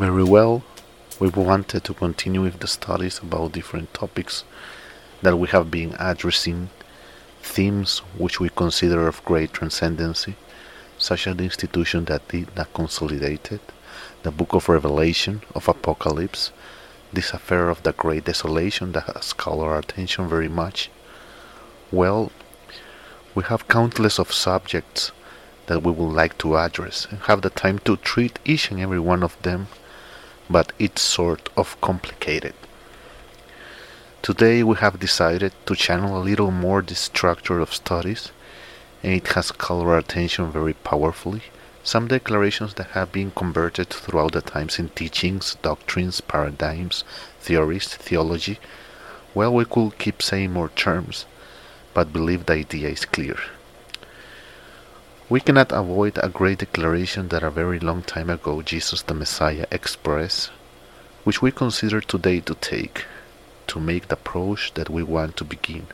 Very well, we wanted to continue with the studies about different topics that we have been addressing, themes which we consider of great transcendency, such as the institution that did that consolidated, the book of Revelation, of Apocalypse, this affair of the great desolation that has called our attention very much. Well, we have countless of subjects that we would like to address and have the time to treat each and every one of them but it's sort of complicated. Today we have decided to channel a little more the structure of studies, and it has called our attention very powerfully. Some declarations that have been converted throughout the times in teachings, doctrines, paradigms, theories, theology. Well, we could keep saying more terms, but believe the idea is clear. We cannot avoid a great declaration that a very long time ago Jesus the Messiah expressed, which we consider today to take, to make the approach that we want to begin.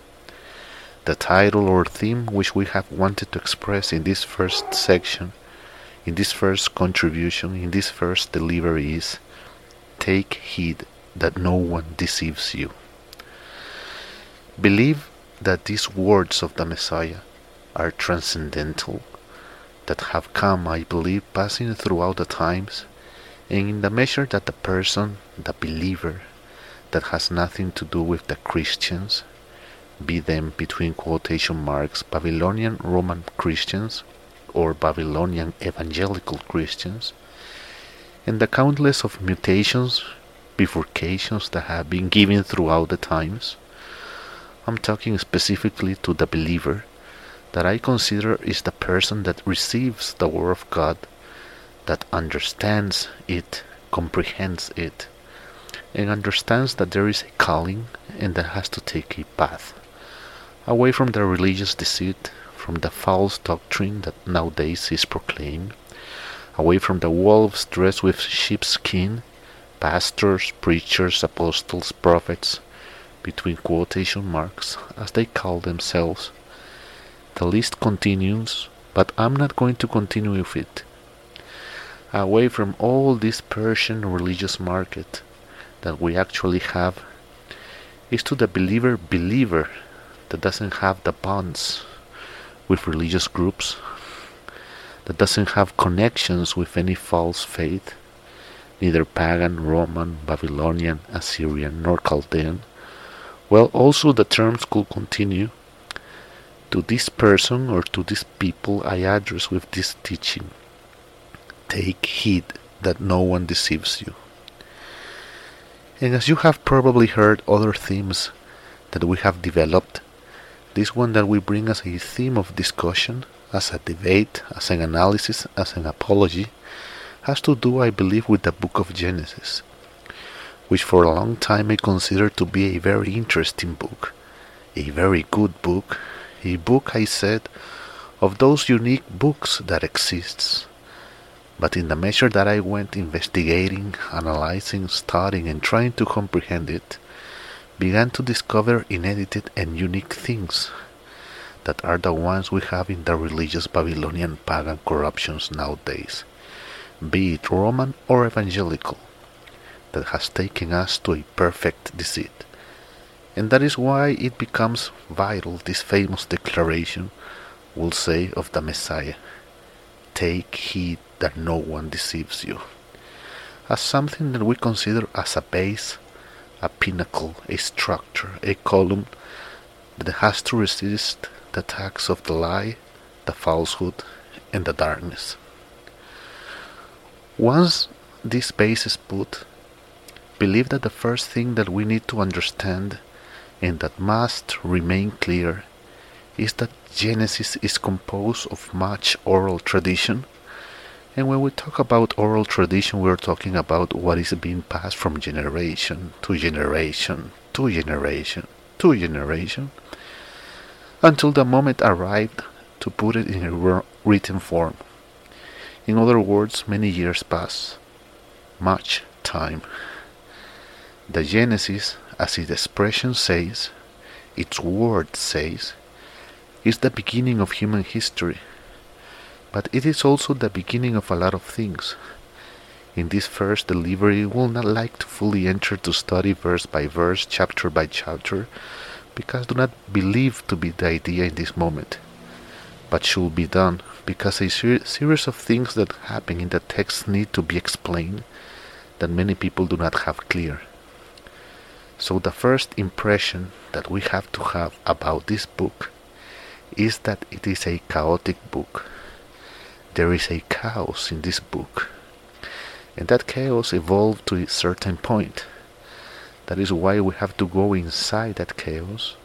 The title or theme which we have wanted to express in this first section, in this first contribution, in this first delivery is Take heed that no one deceives you. Believe that these words of the Messiah are transcendental that have come, I believe, passing throughout the times, and in the measure that the person, the believer, that has nothing to do with the Christians, be them between quotation marks Babylonian Roman Christians or Babylonian evangelical Christians, and the countless of mutations, bifurcations that have been given throughout the times. I'm talking specifically to the believer that I consider is the person that receives the Word of God, that understands it, comprehends it, and understands that there is a calling and that has to take a path away from the religious deceit, from the false doctrine that nowadays is proclaimed, away from the wolves dressed with sheepskin, pastors, preachers, apostles, prophets, between quotation marks, as they call themselves, the list continues, but I'm not going to continue with it. Away from all this Persian religious market that we actually have is to the believer believer that doesn't have the bonds with religious groups, that doesn't have connections with any false faith, neither pagan, Roman, Babylonian, Assyrian, nor Chaldean. Well, also the terms could continue to this person or to these people I address with this teaching. Take heed that no one deceives you. And as you have probably heard other themes that we have developed, this one that we bring as a theme of discussion, as a debate, as an analysis, as an apology, has to do, I believe, with the book of Genesis, which for a long time I considered to be a very interesting book, a very good book, a book, I said, of those unique books that exists. But in the measure that I went investigating, analyzing, studying, and trying to comprehend it, began to discover inedited and unique things that are the ones we have in the religious Babylonian pagan corruptions nowadays, be it Roman or evangelical, that has taken us to a perfect deceit. And that is why it becomes vital, this famous declaration will say of the Messiah Take heed that no one deceives you. As something that we consider as a base, a pinnacle, a structure, a column that has to resist the attacks of the lie, the falsehood, and the darkness. Once this base is put, believe that the first thing that we need to understand and that must remain clear is that Genesis is composed of much oral tradition. And when we talk about oral tradition, we're talking about what is being passed from generation to generation to generation to generation until the moment arrived to put it in a written form. In other words, many years pass, much time. The Genesis as its expression says, its word says, is the beginning of human history. But it is also the beginning of a lot of things. in this first delivery we will not like to fully enter to study verse by verse, chapter by chapter, because do not believe to be the idea in this moment, but should be done because a ser series of things that happen in the text need to be explained that many people do not have clear. So the first impression that we have to have about this book is that it is a chaotic book. There is a chaos in this book. And that chaos evolved to a certain point. That is why we have to go inside that chaos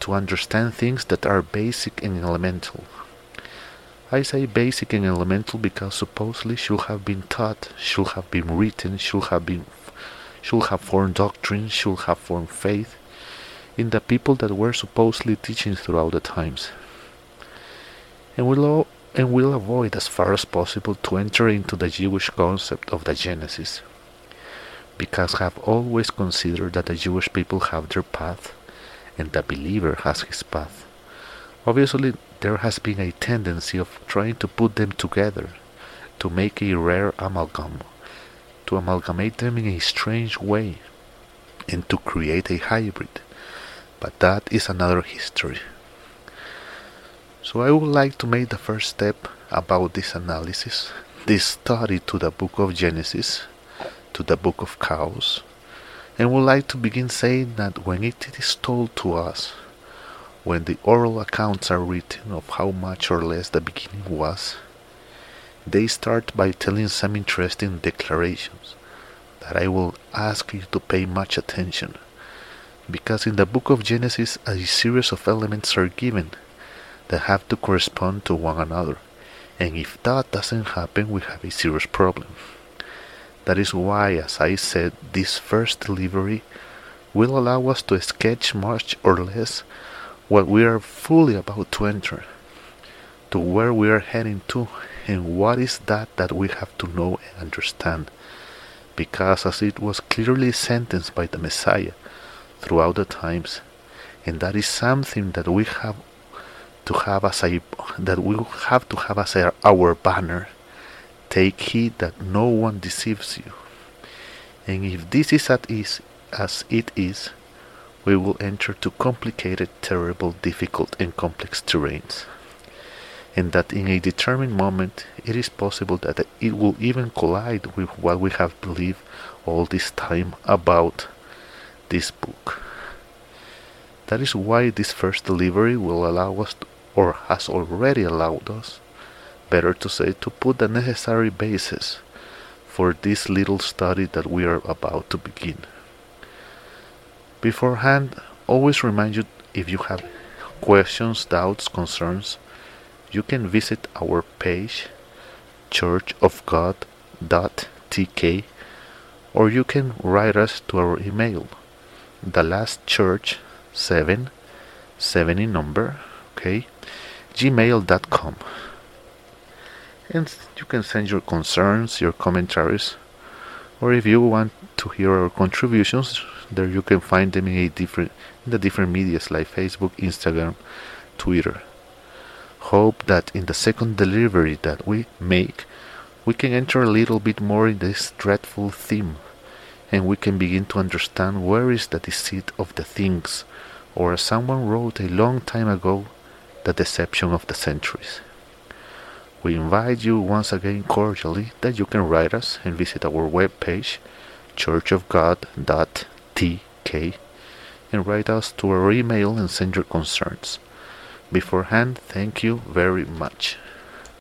to understand things that are basic and elemental. I say basic and elemental because supposedly should have been taught, should have been written, should have been should have formed doctrine, should have formed faith in the people that were supposedly teaching throughout the times. And will and will avoid as far as possible to enter into the Jewish concept of the Genesis, because have always considered that the Jewish people have their path and the believer has his path. Obviously, there has been a tendency of trying to put them together, to make a rare amalgam, to amalgamate them in a strange way, and to create a hybrid. But that is another history. So I would like to make the first step about this analysis, this study to the book of Genesis, to the book of Chaos, and would like to begin saying that when it is told to us when the oral accounts are written of how much or less the beginning was, they start by telling some interesting declarations that I will ask you to pay much attention, because in the book of Genesis a series of elements are given that have to correspond to one another, and if that doesn't happen, we have a serious problem. That is why, as I said, this first delivery will allow us to sketch much or less what we are fully about to enter, to where we are heading to, and what is that that we have to know and understand. Because as it was clearly sentenced by the Messiah throughout the times, and that is something that we have to have as a that we have to have as a, our banner. Take heed that no one deceives you. And if this is as it is, we will enter to complicated, terrible, difficult, and complex terrains. And that in a determined moment it is possible that it will even collide with what we have believed all this time about this book. That is why this first delivery will allow us, to, or has already allowed us, better to say, to put the necessary basis for this little study that we are about to begin. Beforehand, always remind you if you have questions, doubts, concerns, you can visit our page churchofgod.tk or you can write us to our email the last church 7 7 in number okay gmail.com and you can send your concerns your commentaries or if you want to hear our contributions there you can find them in different in the different medias like Facebook, Instagram, Twitter. Hope that in the second delivery that we make, we can enter a little bit more in this dreadful theme, and we can begin to understand where is the deceit of the things, or as someone wrote a long time ago, the deception of the centuries. We invite you once again cordially that you can write us and visit our webpage churchofgod.tk and write us to our email and send your concerns. Beforehand, thank you very much.